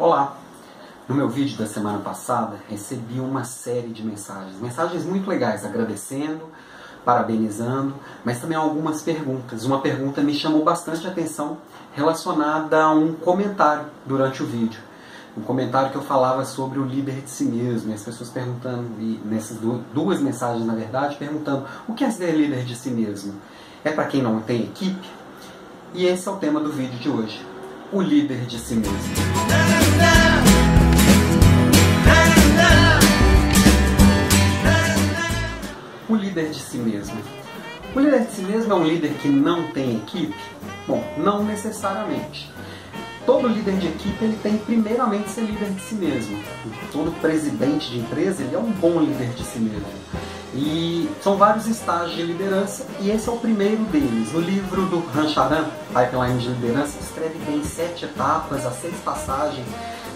Olá! No meu vídeo da semana passada, recebi uma série de mensagens. Mensagens muito legais, agradecendo, parabenizando, mas também algumas perguntas. Uma pergunta me chamou bastante atenção relacionada a um comentário durante o vídeo. Um comentário que eu falava sobre o líder de si mesmo, e as pessoas perguntando, e nessas duas mensagens na verdade, perguntando o que é ser líder de si mesmo? É para quem não tem equipe? E esse é o tema do vídeo de hoje o líder de si mesmo. O líder de si mesmo. O líder de si mesmo é um líder que não tem equipe? Bom, não necessariamente. Todo líder de equipe ele tem primeiramente ser líder de si mesmo. Todo presidente de empresa ele é um bom líder de si mesmo. E são vários estágios de liderança e esse é o primeiro deles. No livro do Rancharan, Pipeline de Liderança, escreve que em sete etapas, as seis passagens,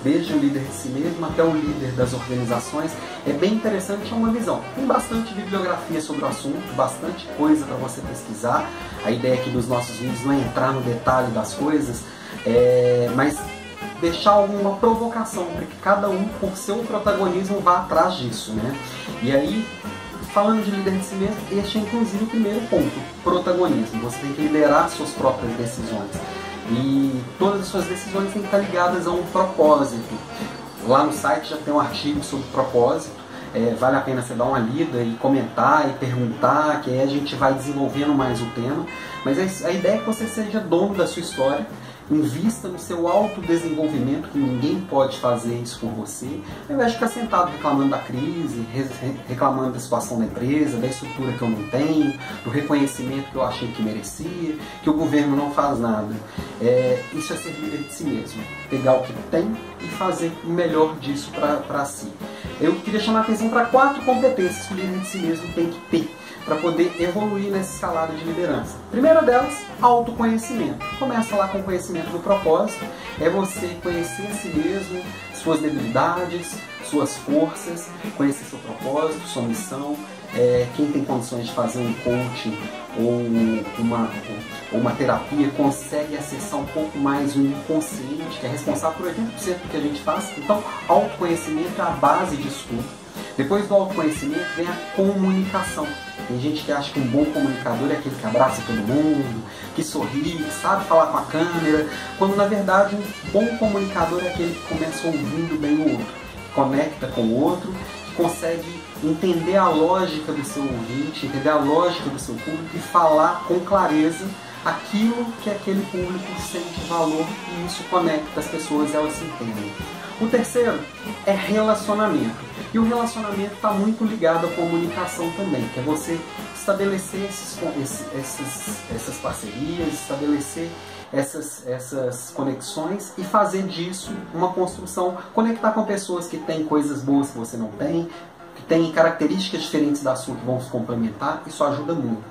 desde o líder de si mesmo até o líder das organizações. É bem interessante, é uma visão. Tem bastante bibliografia sobre o assunto, bastante coisa para você pesquisar. A ideia aqui dos nossos vídeos não é entrar no detalhe das coisas, é... mas deixar alguma provocação para que cada um, por seu protagonismo, vá atrás disso. Né? E aí, Falando de líder de si mesmo, este é inclusive o primeiro ponto, protagonismo. Você tem que liderar suas próprias decisões. E todas as suas decisões têm que estar ligadas a um propósito. Lá no site já tem um artigo sobre propósito. É, vale a pena você dar uma lida e comentar e perguntar, que aí a gente vai desenvolvendo mais o tema. Mas a ideia é que você seja dono da sua história Invista no seu autodesenvolvimento, que ninguém pode fazer isso por você, ao invés de ficar sentado reclamando da crise, reclamando da situação da empresa, da estrutura que eu não tenho, do reconhecimento que eu achei que merecia, que o governo não faz nada. É, isso é ser líder de si mesmo. Pegar o que tem e fazer o melhor disso para si. Eu queria chamar a atenção para quatro competências que o líder de si mesmo tem que ter para poder evoluir nessa escalada de liderança. Primeira delas, autoconhecimento. Começa lá com o conhecimento do propósito, é você conhecer a si mesmo, suas debilidades, suas forças, conhecer seu propósito, sua missão. É, quem tem condições de fazer um coaching ou uma, ou uma terapia consegue acessar um pouco mais o inconsciente, que é responsável por 80% do que a gente faz. Então, autoconhecimento é a base disso tudo. Depois do autoconhecimento vem a comunicação. Tem gente que acha que um bom comunicador é aquele que abraça todo mundo, que sorri, que sabe falar com a câmera, quando na verdade um bom comunicador é aquele que começa ouvindo bem o outro, conecta com o outro, que consegue entender a lógica do seu ouvinte, entender a lógica do seu público e falar com clareza aquilo que aquele público sente valor e isso conecta as pessoas elas se entendem. O terceiro é relacionamento. E o relacionamento está muito ligado à comunicação também, que é você estabelecer esses, esses, essas parcerias, estabelecer essas, essas conexões e fazer disso uma construção, conectar com pessoas que têm coisas boas que você não tem, que têm características diferentes da sua que vão se complementar, isso ajuda muito.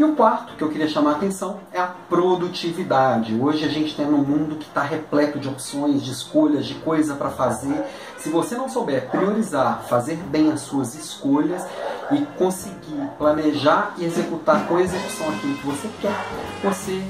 E o quarto que eu queria chamar a atenção é a produtividade. Hoje a gente tem um mundo que está repleto de opções, de escolhas, de coisa para fazer. Se você não souber priorizar, fazer bem as suas escolhas e conseguir planejar e executar com execução aquilo que você quer, você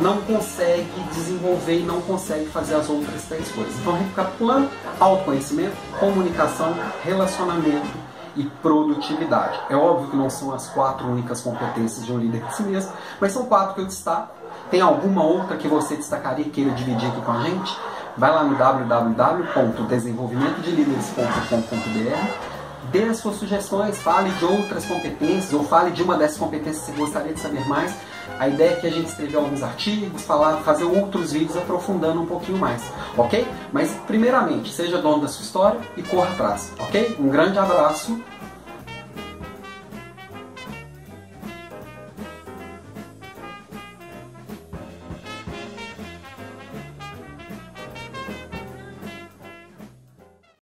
não consegue desenvolver e não consegue fazer as outras três coisas. Então, recapitulando: autoconhecimento, comunicação, relacionamento e produtividade. É óbvio que não são as quatro únicas competências de um líder de si mesmo, mas são quatro que eu destaco. Tem alguma outra que você destacaria e queira dividir aqui com a gente? Vai lá no www.desenvolvimentodelideres.com.br dê as suas sugestões, fale de outras competências ou fale de uma dessas competências que você gostaria de saber mais. A ideia é que a gente escrever alguns artigos, falar, fazer outros vídeos aprofundando um pouquinho mais, ok? Mas primeiramente, seja dono da sua história e corra atrás, ok? Um grande abraço